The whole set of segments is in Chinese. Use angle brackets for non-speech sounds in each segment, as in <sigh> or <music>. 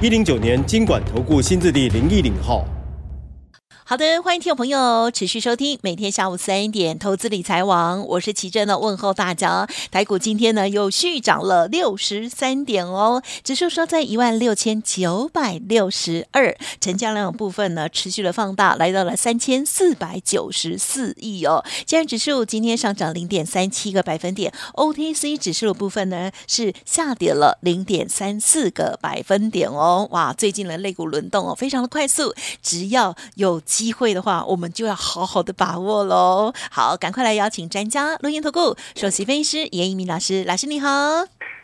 一零九年金管投顾新字第零一零号。好的，欢迎听众朋友持续收听每天下午三点投资理财王，我是奇珍的问候大家。台股今天呢又续涨了六十三点哦，指数收在一万六千九百六十二，成交量部分呢持续的放大，来到了三千四百九十四亿哦。加权指数今天上涨零点三七个百分点，OTC 指数的部分呢是下跌了零点三四个百分点哦。哇，最近的类股轮动哦，非常的快速，只要有。机会的话，我们就要好好的把握喽。好，赶快来邀请专家，录音投顾首席分析师严一鸣老师，老师你好。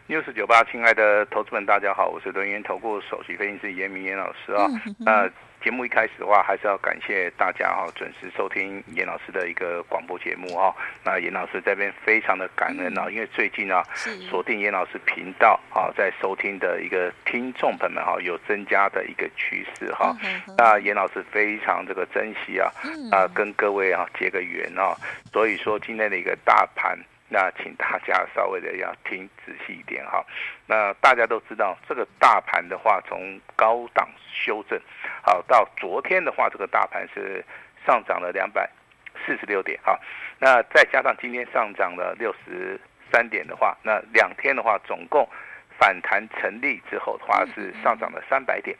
News 九八，亲爱的投资们，大家好，我是轮研投顾首席分析师严一民严老师啊。那、嗯。节目一开始的话，还是要感谢大家哈，准时收听严老师的一个广播节目哈。那严老师这边非常的感恩啊，因为最近啊，锁定严老师频道啊，在收听的一个听众朋友们哈，有增加的一个趋势哈。那严老师非常这个珍惜啊，啊，跟各位啊结个缘啊。所以说今天的一个大盘。那请大家稍微的要听仔细一点哈。那大家都知道，这个大盘的话，从高档修正，好到昨天的话，这个大盘是上涨了两百四十六点哈。那再加上今天上涨了六十三点的话，那两天的话，总共反弹成立之后的话，是上涨了三百点。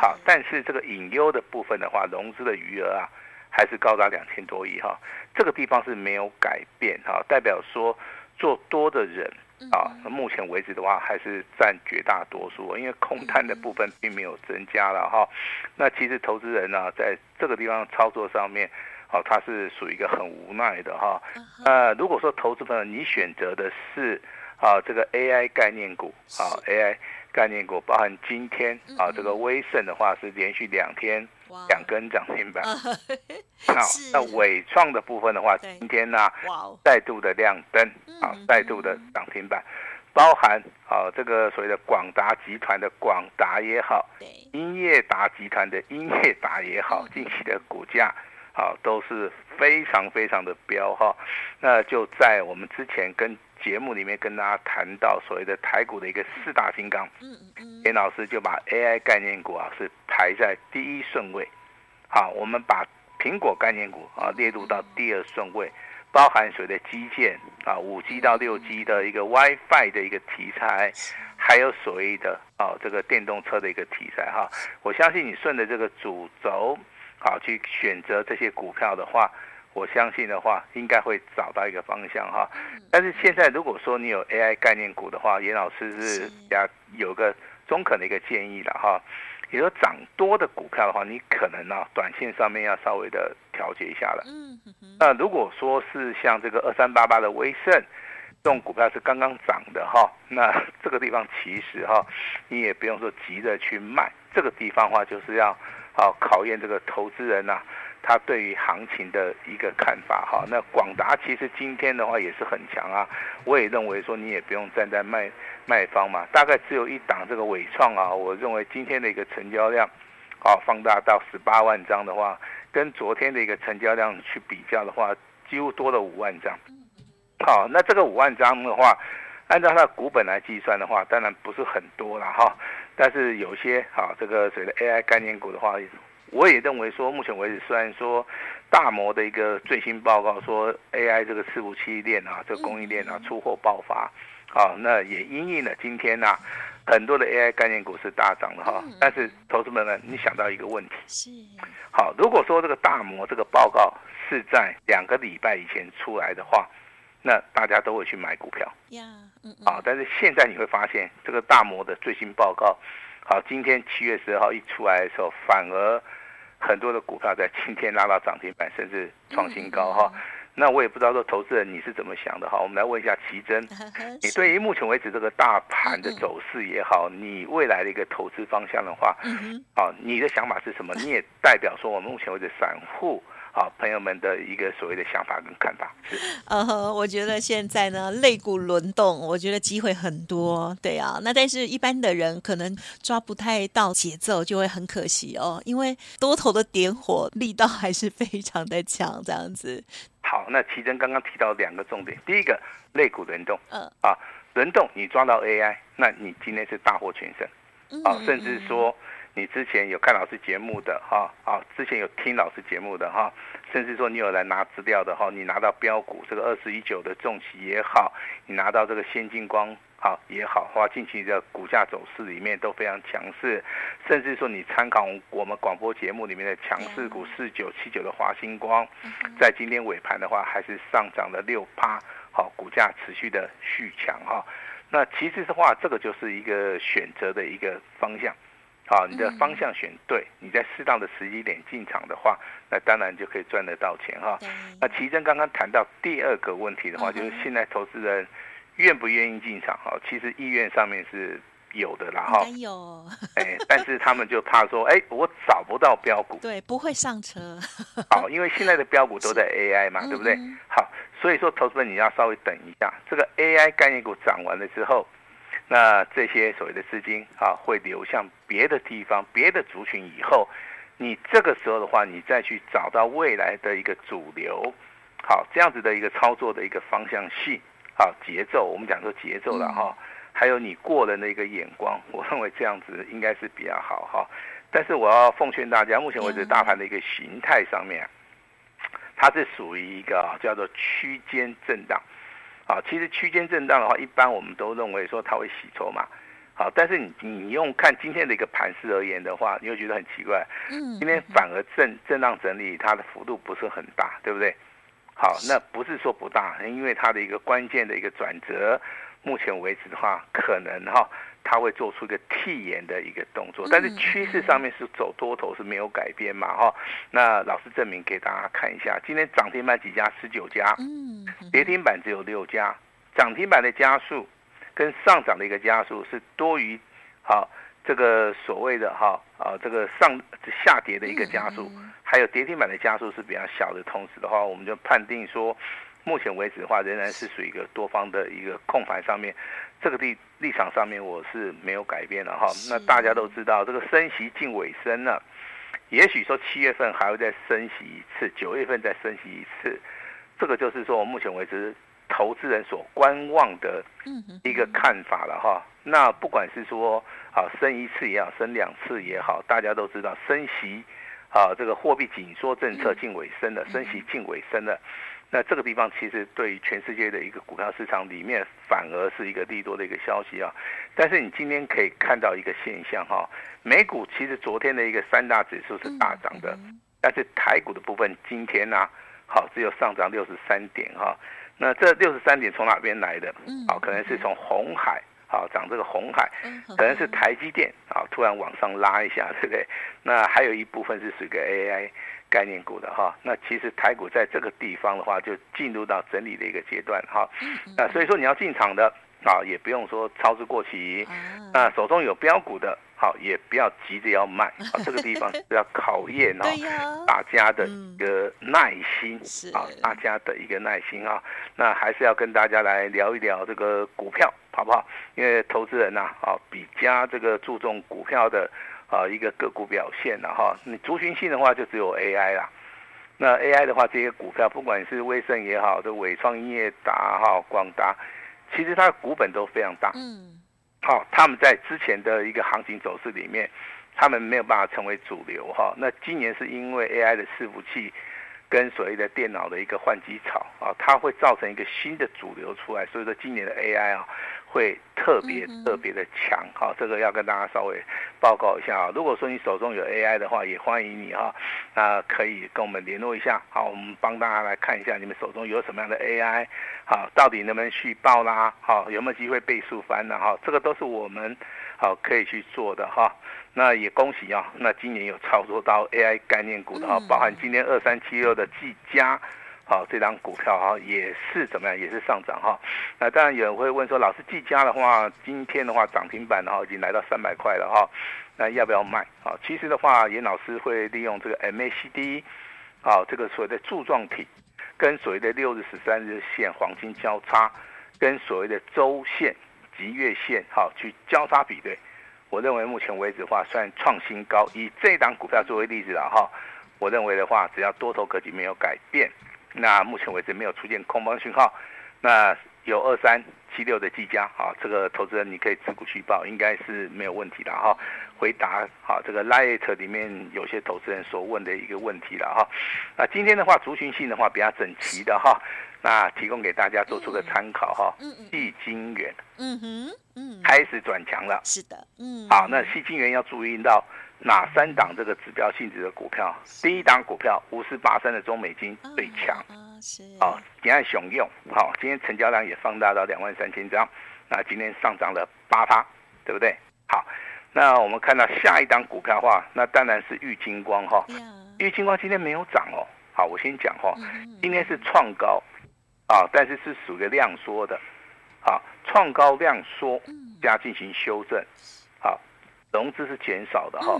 好，但是这个隐忧的部分的话，融资的余额啊。还是高达两千多亿哈，这个地方是没有改变哈，代表说做多的人啊，目前为止的话还是占绝大多数，因为空单的部分并没有增加了哈。那其实投资人呢，在这个地方操作上面，哦，他是属于一个很无奈的哈。呃，如果说投资朋友你选择的是啊这个 AI 概念股啊 AI 概念股，包含今天啊这个威盛的话是连续两天。两根涨停板，好，<laughs> 那伟创的部分的话，今天呢，再度的亮灯，啊，再度的涨停板，包含啊这个所谓的广达集团的广达也好，英业达集团的英业达也好，近期的股价啊都是非常非常的飙哈，那就在我们之前跟。节目里面跟大家谈到所谓的台股的一个四大金刚，严老师就把 AI 概念股啊是排在第一顺位，好，我们把苹果概念股啊列入到第二顺位，包含所谓的基建啊，五 G 到六 G 的一个 WiFi 的一个题材，还有所谓的啊这个电动车的一个题材哈，我相信你顺着这个主轴好去选择这些股票的话。我相信的话，应该会找到一个方向哈。但是现在如果说你有 AI 概念股的话，严老师是要有个中肯的一个建议的哈。你说涨多的股票的话，你可能呢短线上面要稍微的调节一下了。嗯那如果说是像这个二三八八的威盛这种股票是刚刚涨的哈，那 <laughs> 这个地方其实哈，你也不用说急着去卖。这个地方的话就是要啊考验这个投资人呐。他对于行情的一个看法哈，那广达其实今天的话也是很强啊，我也认为说你也不用站在卖卖方嘛，大概只有一档这个伟创啊，我认为今天的一个成交量，啊放大到十八万张的话，跟昨天的一个成交量去比较的话，几乎多了五万张，好，那这个五万张的话，按照它的股本来计算的话，当然不是很多了哈，但是有些啊这个所谓的 AI 概念股的话。我也认为说，目前为止，虽然说大摩的一个最新报告说 AI 这个伺服器链啊，这个供应链啊出货爆发，啊，那也因应了今天呐、啊，很多的 AI 概念股是大涨的哈。但是，投资们呢，你想到一个问题，是好，如果说这个大摩这个报告是在两个礼拜以前出来的话，那大家都会去买股票，呀，嗯啊，但是现在你会发现，这个大摩的最新报告，好，今天七月十二号一出来的时候，反而。很多的股票在今天拉到涨停板，甚至创新高哈。那我也不知道说投资人你是怎么想的哈。我们来问一下奇珍，<laughs> 你对于目前为止这个大盘的走势也好，你未来的一个投资方向的话，啊，你的想法是什么？<laughs> 你也代表说我们目前为止散户。好，朋友们的一个所谓的想法跟看法是，呃、uh，huh, 我觉得现在呢，类股轮动，我觉得机会很多，对啊，那但是一般的人可能抓不太到节奏，就会很可惜哦，因为多头的点火力道还是非常的强，这样子。好，那奇珍刚刚提到两个重点，第一个类股轮动，嗯、uh. 啊，轮动你抓到 AI，那你今天是大获全胜，啊，甚至说。你之前有看老师节目的哈，啊，之前有听老师节目的哈，甚至说你有来拿资料的哈，你拿到标股这个二十一九的重企也好，你拿到这个先进光好也好，话近期的股价走势里面都非常强势，甚至说你参考我们广播节目里面的强势股四九七九的华星光，在今天尾盘的话还是上涨了六趴，好，股价持续的续强哈，那其实的话，这个就是一个选择的一个方向。好，你的方向选对，你在适当的时机点进场的话，那当然就可以赚得到钱哈。那奇珍刚刚谈到第二个问题的话，就是现在投资人愿不愿意进场哈？其实意愿上面是有的啦哈。有。哎，但是他们就怕说，哎，我找不到标股。对，不会上车。好，因为现在的标股都在 AI 嘛，对不对？好，所以说投资人你要稍微等一下，这个 AI 概念股涨完了之后。那这些所谓的资金啊，会流向别的地方、别的族群以后，你这个时候的话，你再去找到未来的一个主流，好，这样子的一个操作的一个方向性，好，节奏，我们讲说节奏了哈，还有你过人的一个眼光，我认为这样子应该是比较好哈。但是我要奉劝大家，目前为止大盘的一个形态上面，它是属于一个叫做区间震荡。啊，其实区间震荡的话，一般我们都认为说它会洗筹嘛。好，但是你你用看今天的一个盘势而言的话，你会觉得很奇怪。嗯，今天反而震震荡整理，它的幅度不是很大，对不对？好，那不是说不大，因为它的一个关键的一个转折，目前为止的话，可能哈。它会做出一个替延的一个动作，但是趋势上面是走多头是没有改变嘛哈。那老师证明给大家看一下，今天涨停板几家？十九家，嗯跌停板只有六家，涨停板的加速跟上涨的一个加速是多于好这个所谓的哈啊这个上下跌的一个加速，还有跌停板的加速是比较小的，同时的话，我们就判定说。目前为止的话，仍然是属于一个多方的一个控盘上面，这个立立场上面我是没有改变的哈。那大家都知道，这个升息近尾声了，也许说七月份还会再升息一次，九月份再升息一次，这个就是说我目前为止投资人所观望的一个看法了哈。那不管是说啊升一次也好，升两次也好，大家都知道升息啊这个货币紧缩政策近尾声了，升息近尾声了。那这个地方其实对于全世界的一个股票市场里面，反而是一个利多的一个消息啊。但是你今天可以看到一个现象哈，美股其实昨天的一个三大指数是大涨的，但是台股的部分今天呢，好只有上涨六十三点哈。那这六十三点从哪边来的？好，可能是从红海好涨这个红海，可能是台积电啊突然往上拉一下，对不对？那还有一部分是属于 AI。概念股的哈，那其实台股在这个地方的话，就进入到整理的一个阶段哈。那所以说你要进场的啊，也不用说操之过急。那手中有标股的，好，也不要急着要卖啊。<laughs> 这个地方是要考验哦，大家的一个耐心啊，大家的一个耐心啊。那还是要跟大家来聊一聊这个股票，好不好？因为投资人呐，啊，比较这个注重股票的。啊，一个个股表现了哈，你族群性的话就只有 AI 啦。那 AI 的话，这些股票不管是威盛也好，这伟创、英业达哈、广达，其实它的股本都非常大。嗯。好，他们在之前的一个行情走势里面，他们没有办法成为主流哈。那今年是因为 AI 的伺服器跟所谓的电脑的一个换机潮啊，它会造成一个新的主流出来，所以说今年的 AI 啊。会特别特别的强，好，这个要跟大家稍微报告一下啊。如果说你手中有 AI 的话，也欢迎你哈，那可以跟我们联络一下，好，我们帮大家来看一下你们手中有什么样的 AI，好，到底能不能续报啦，好，有没有机会倍数翻呢？哈，这个都是我们好可以去做的哈。那也恭喜啊，那今年有操作到 AI 概念股的哈，包含今天二三七六的技嘉。好，这张股票哈也是怎么样，也是上涨哈。那当然有人会问说，老师技嘉的话，今天的话涨停板然后已经来到三百块了哈，那要不要卖？啊，其实的话，严老师会利用这个 MACD，啊，这个所谓的柱状体，跟所谓的六日、十三日线黄金交叉，跟所谓的周线及月线，哈，去交叉比对。我认为目前为止的话，算创新高。以这档股票作为例子了哈，我认为的话，只要多头格局没有改变。那目前为止没有出现空方讯号，那有二三七六的技嘉啊，这个投资人你可以持股续报，应该是没有问题的哈。回答好这个 light 里面有些投资人所问的一个问题了哈。那今天的话，族群性的话比较整齐的哈，那提供给大家做出个参考哈。嗯嗯。矽晶圆，嗯哼，嗯，开始转强了。是的，嗯。好，那矽晶元要注意到。哪三档这个指标性质的股票？第一档股票五四八三的中美金最强啊，是啊，你看雄用好，今天成交量也放大到两万三千张，那今天上涨了八趴，对不对？好，那我们看到下一档股票的话，那当然是玉金光哈，玉金光今天没有涨哦。好，我先讲哈，今天是创高啊，但是是属于量缩的，好，创高量缩加进行修正。融资是减少的哈，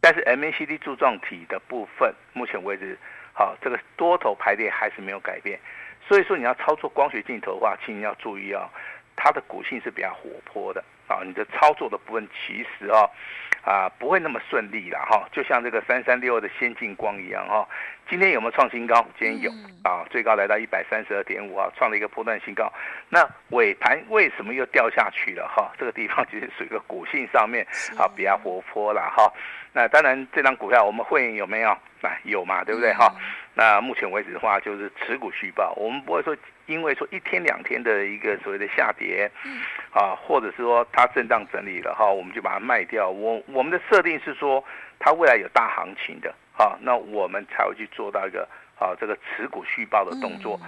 但是 MACD 柱状体的部分，目前为止，好，这个多头排列还是没有改变，所以说你要操作光学镜头的话，请你要注意啊，它的股性是比较活泼的啊，你的操作的部分其实啊。啊，不会那么顺利了哈，就像这个三三六二的先进光一样哈。今天有没有创新高？今天有啊，最高来到一百三十二点五啊，创了一个波段新高。那尾盘为什么又掉下去了哈？这个地方其实属于一个股性上面啊比较活泼了哈。那当然，这张股票我们会员有没有？啊，有嘛，对不对哈？那目前为止的话，就是持股续报，我们不会说。因为说一天两天的一个所谓的下跌，嗯啊，或者是说它震荡整理了哈，我们就把它卖掉。我我们的设定是说，它未来有大行情的，哈，那我们才会去做到一个啊这个持股续报的动作。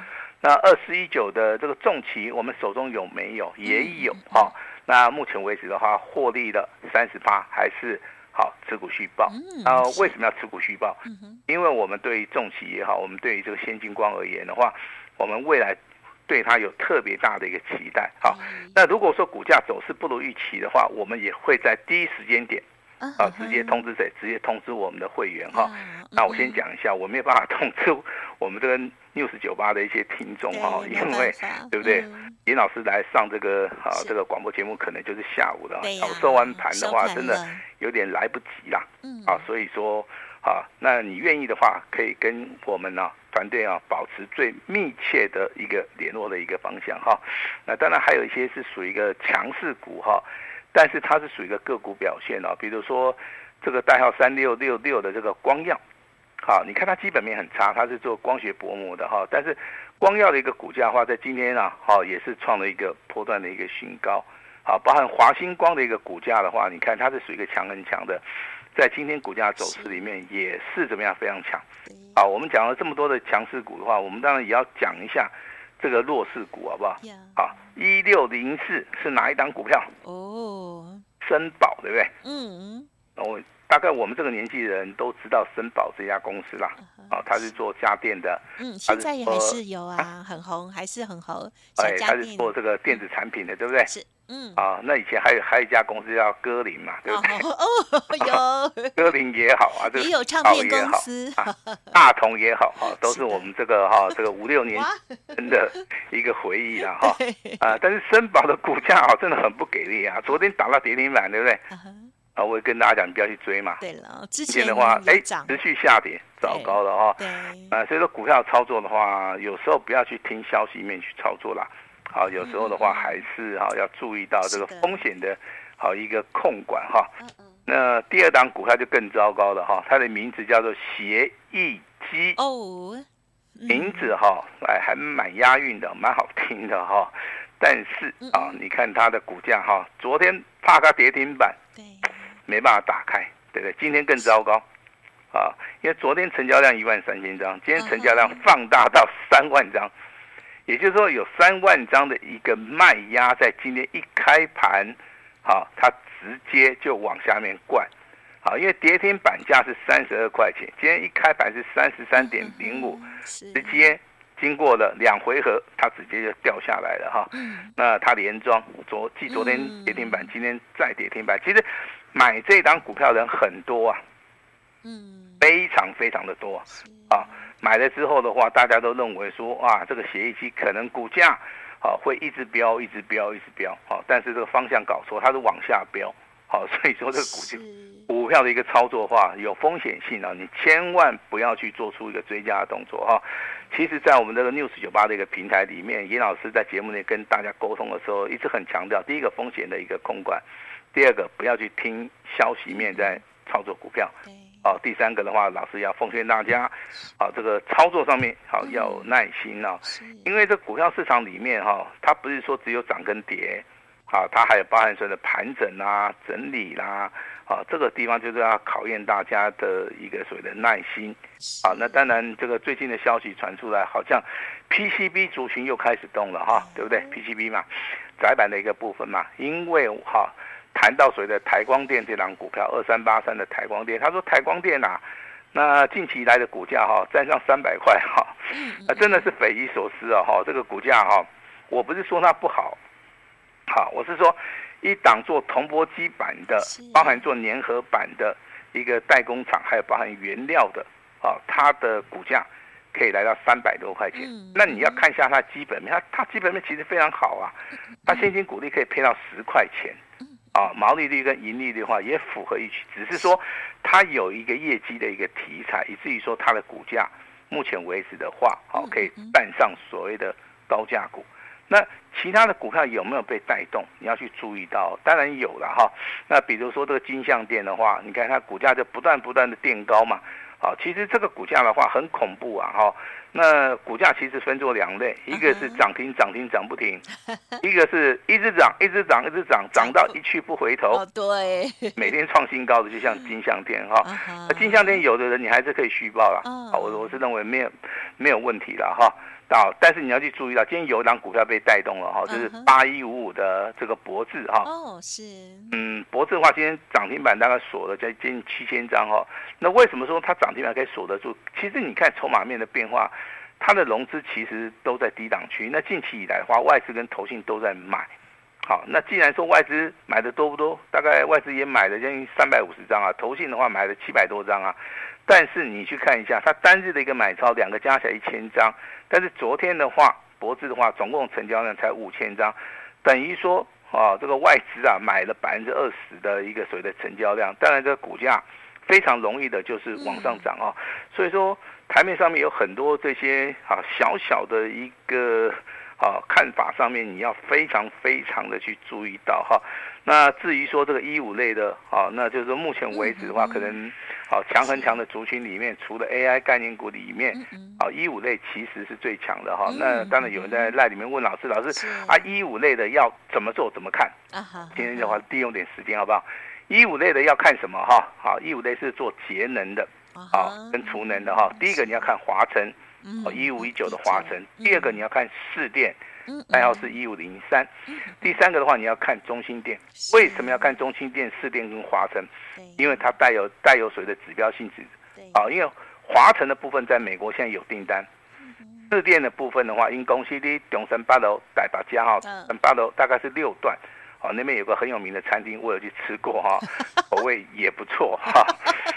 那二四一九的这个重骑，我们手中有没有？也有哈。那目前为止的话，获利了三十八，还是好持股续报。啊，为什么要持股续报？因为我们对于重企也好，我们对于这个先进光而言的话。我们未来对它有特别大的一个期待，好，那如果说股价走势不如预期的话，我们也会在第一时间点啊直接通知谁？直接通知我们的会员哈。那我先讲一下，我没有办法通知我们这个 News 九八的一些听众哈，因为 <laughs> 对不对？严老师来上这个啊这个广播节目可能就是下午的，早收完盘的话，真的有点来不及啦。啊，所以说。啊，那你愿意的话，可以跟我们呢、啊、团队啊保持最密切的一个联络的一个方向哈。那当然还有一些是属于一个强势股哈，但是它是属于一个个股表现啊。比如说这个代号三六六六的这个光耀，好，你看它基本面很差，它是做光学薄膜的哈。但是光耀的一个股价的话，在今天啊，好也是创了一个波段的一个新高。好，包含华星光的一个股价的话，你看它是属于一个强很强的。在今天股价走势里面也是怎么样非常强，好，我们讲了这么多的强势股的话，我们当然也要讲一下这个弱势股，好不好？好，一六零四是哪一档股票？哦，森宝对不对？嗯，我大概我们这个年纪的人都知道森宝这家公司啦，啊，它是做家电的，嗯，现在也还是有啊，很红，还是很红，哎，它是做这个电子产品的，对不对？是。嗯啊，那以前还有还有一家公司叫歌林嘛，对不对？哦，哦有 <laughs> 歌林也好啊，这个也有唱片公司，啊、大同也好哈、啊，都是我们这个哈、啊、这个五六年真的一个回忆了哈 <laughs> 啊。但是森宝的股价啊真的很不给力啊，昨天打到跌停板，对不对？啊，我也跟大家讲，你不要去追嘛。对了，之前的话哎持续下跌，糟糕了哈。对啊，所以说股票操作的话，有时候不要去听消息面去操作啦。好，有时候的话还是哈要注意到这个风险的，好一个控管哈。那第二档股票就更糟糕了哈，它的名字叫做协议机哦，名字哈哎还蛮押韵的，蛮好听的哈。但是啊，你看它的股价哈，昨天怕它跌停板，对，没办法打开，对不对？今天更糟糕啊，因为昨天成交量一万三千张，今天成交量放大到三万张。也就是说，有三万张的一个卖压，在今天一开盘，好，它直接就往下面灌，好，因为跌停板价是三十二块钱，今天一开盘是三十三点零五，直接经过了两回合，它直接就掉下来了哈。嗯、那它连庄昨继昨天跌停板，嗯、今天再跌停板。其实买这档股票的人很多啊，嗯，非常非常的多啊。买了之后的话，大家都认为说啊，这个协议期可能股价啊会一直飙，一直飙，一直飙。好，但是这个方向搞错，它是往下飙。好，所以说这个股价股票的一个操作的话有风险性啊，你千万不要去做出一个追加的动作哈。其实，在我们这个 News 九八的一个平台里面，严老师在节目内跟大家沟通的时候，一直很强调，第一个风险的一个控管，第二个不要去听消息面在操作股票。哦，第三个的话，老师要奉劝大家，好，这个操作上面好要有耐心哦，因为这股票市场里面哈，它不是说只有涨跟跌。啊，它还有包含说的盘整啊、整理啦，啊，这个地方就是要考验大家的一个所谓的耐心。啊，那当然，这个最近的消息传出来，好像 PCB 族群又开始动了哈，对不对？PCB 嘛，窄板的一个部分嘛，因为哈谈到所谓的台光电这档股票，二三八三的台光电，他说台光电啊，那近期以来的股价哈站上三百块哈，啊真的是匪夷所思啊哈，这个股价哈，我不是说它不好。好，我是说，一档做铜箔基板的，包含做粘合板的一个代工厂，还有包含原料的，啊，它的股价可以来到三百多块钱。嗯、那你要看一下它基本面，它它基本面其实非常好啊，它现金股利可以配到十块钱，啊，毛利率跟盈利率的话也符合预期，只是说它有一个业绩的一个题材，以至于说它的股价目前为止的话，好，可以站上所谓的高价股。那其他的股票有没有被带动？你要去注意到，当然有了哈。那比如说这个金像店的话，你看它股价就不断不断的垫高嘛。好，其实这个股价的话很恐怖啊哈。那股价其实分作两类，一个是涨停涨停涨不停，一个是一直涨一直涨一直涨涨到一去不回头。对，每天创新高的就像金项店哈。那金项店有的人你还是可以续报了。好，我我是认为没有没有问题了哈。到，但是你要去注意到，今天有一档股票被带动了哈，就是八一五五的这个博智哈。哦，是。嗯，博智的话，今天涨停板大概锁了将近七千张哈。那为什么说它涨停板可以锁得住？其实你看筹码面的变化，它的融资其实都在低档区。那近期以来的话，外资跟投信都在买。好，那既然说外资买的多不多？大概外资也买了将近三百五十张啊，投信的话买了七百多张啊。但是你去看一下，它单日的一个买超，两个加起来一千张。但是昨天的话，博智的话，总共成交量才五千张，等于说啊，这个外资啊买了百分之二十的一个所谓的成交量。当然，这个股价非常容易的就是往上涨啊。所以说，台面上面有很多这些啊小小的一个啊看法上面，你要非常非常的去注意到哈。那至于说这个一五类的啊，那就是说目前为止的话，可能。好，强很强的族群里面，除了 AI 概念股里面，好，一五类其实是最强的哈。那当然有人在赖里面问老师，老师啊，一五类的要怎么做，怎么看？今天的话利用点时间好不好？一五类的要看什么哈？好，一五类是做节能的，好，跟储能的哈。第一个你要看华城，哦，一五一九的华晨。第二个你要看四电。代号是一五零三，第三个的话，你要看中心电。为什么要看中心电、四电跟华晨？因为它带有带有所谓的指标性质。啊，因为华晨的部分在美国现在有订单，四电的部分的话，因公司的中山八楼代把加哈，八楼大概是六段。哦，那边有个很有名的餐厅，我有去吃过哈，<laughs> 口味也不错哈。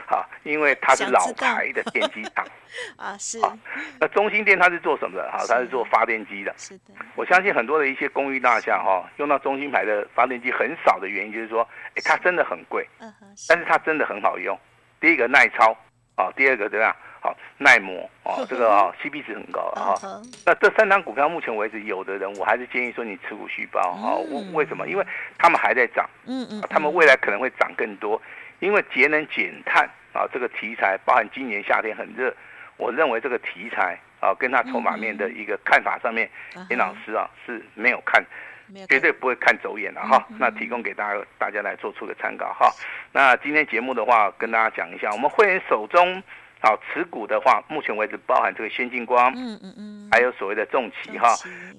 好，因为它是老牌的电机厂 <laughs> 啊，是。那中兴电它是做什么的？哈，它是做发电机的。是的。我相信很多的一些公寓大厦哈，用到中兴牌的发电机很少的原因，就是说，哎，它真的很贵，但是它真的很好用。第一个耐操，啊，第二个怎么样？好耐磨哦，这个啊 <laughs> CP 值很高啊。那这三档股票目前为止，有的人我还是建议说你持股续抱啊。为为什么？因为他们还在涨，嗯嗯，他们未来可能会涨更多。因为节能减碳啊，这个题材包含今年夏天很热，我认为这个题材啊，跟他筹码面的一个看法上面，严老师啊是没有看，绝对不会看走眼的哈。那提供给大家大家来做出个参考哈。那今天节目的话，跟大家讲一下，我们会员手中。好，持股的话，目前为止包含这个先进光，嗯嗯嗯，还有所谓的重骑哈。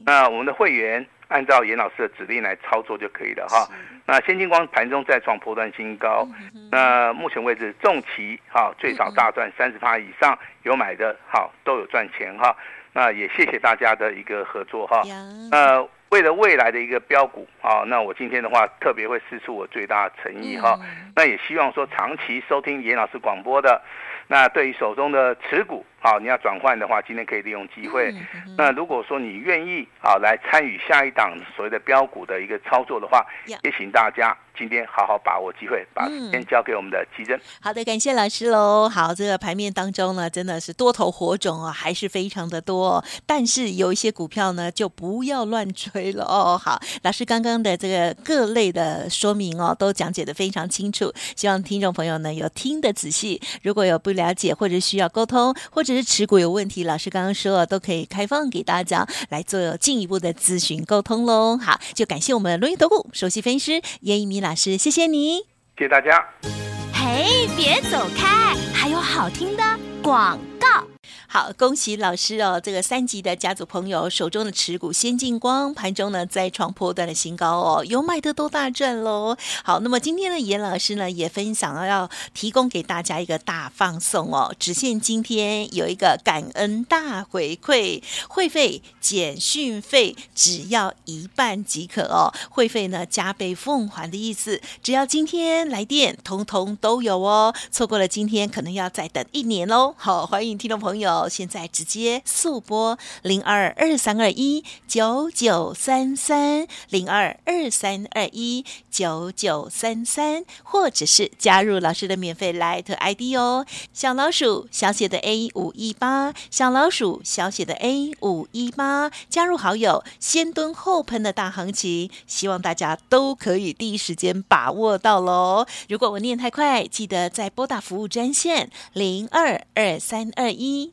那我们的会员按照严老师的指令来操作就可以了哈。那先进光盘中再创波段新高，那目前为止重旗哈最少大赚三十趴以上，有买的好都有赚钱哈。那也谢谢大家的一个合作哈。那为了未来的一个标股啊，那我今天的话特别会释出我最大的诚意哈。那也希望说长期收听严老师广播的，那对于手中的持股。好，你要转换的话，今天可以利用机会。嗯嗯、那如果说你愿意啊，来参与下一档所谓的标股的一个操作的话，嗯、也请大家今天好好把握机会，把时间交给我们的奇珍。好的，感谢老师喽。好，这个盘面当中呢，真的是多头火种啊，还是非常的多。但是有一些股票呢，就不要乱追了哦。好，老师刚刚的这个各类的说明哦，都讲解的非常清楚。希望听众朋友呢有听得仔细。如果有不了解或者需要沟通，或者只是持股有问题，老师刚刚说了，都可以开放给大家来做进一步的咨询沟通喽。好，就感谢我们轮椅投顾首席分析师叶一鸣老师，谢谢你，谢谢大家。嘿，别走开，还有好听的广告。好，恭喜老师哦！这个三级的家族朋友手中的持股先进光，盘中呢再创破段的新高哦，有买的都大赚喽。好，那么今天的严老师呢也分享了要提供给大家一个大放送哦，只限今天有一个感恩大回馈，会费减讯费只要一半即可哦，会费呢加倍奉还的意思，只要今天来电，通通都有哦。错过了今天，可能要再等一年喽。好，欢迎听众朋友现在直接速拨零二二三二一九九三三零二二三二一九九三三，或者是加入老师的免费 Light ID 哦，小老鼠小写的 A 五一八，小老鼠小写的 A 五一八，加入好友先蹲后喷的大行情，希望大家都可以第一时间把握到喽。如果我念太快，记得再拨打服务专线零二二三二一。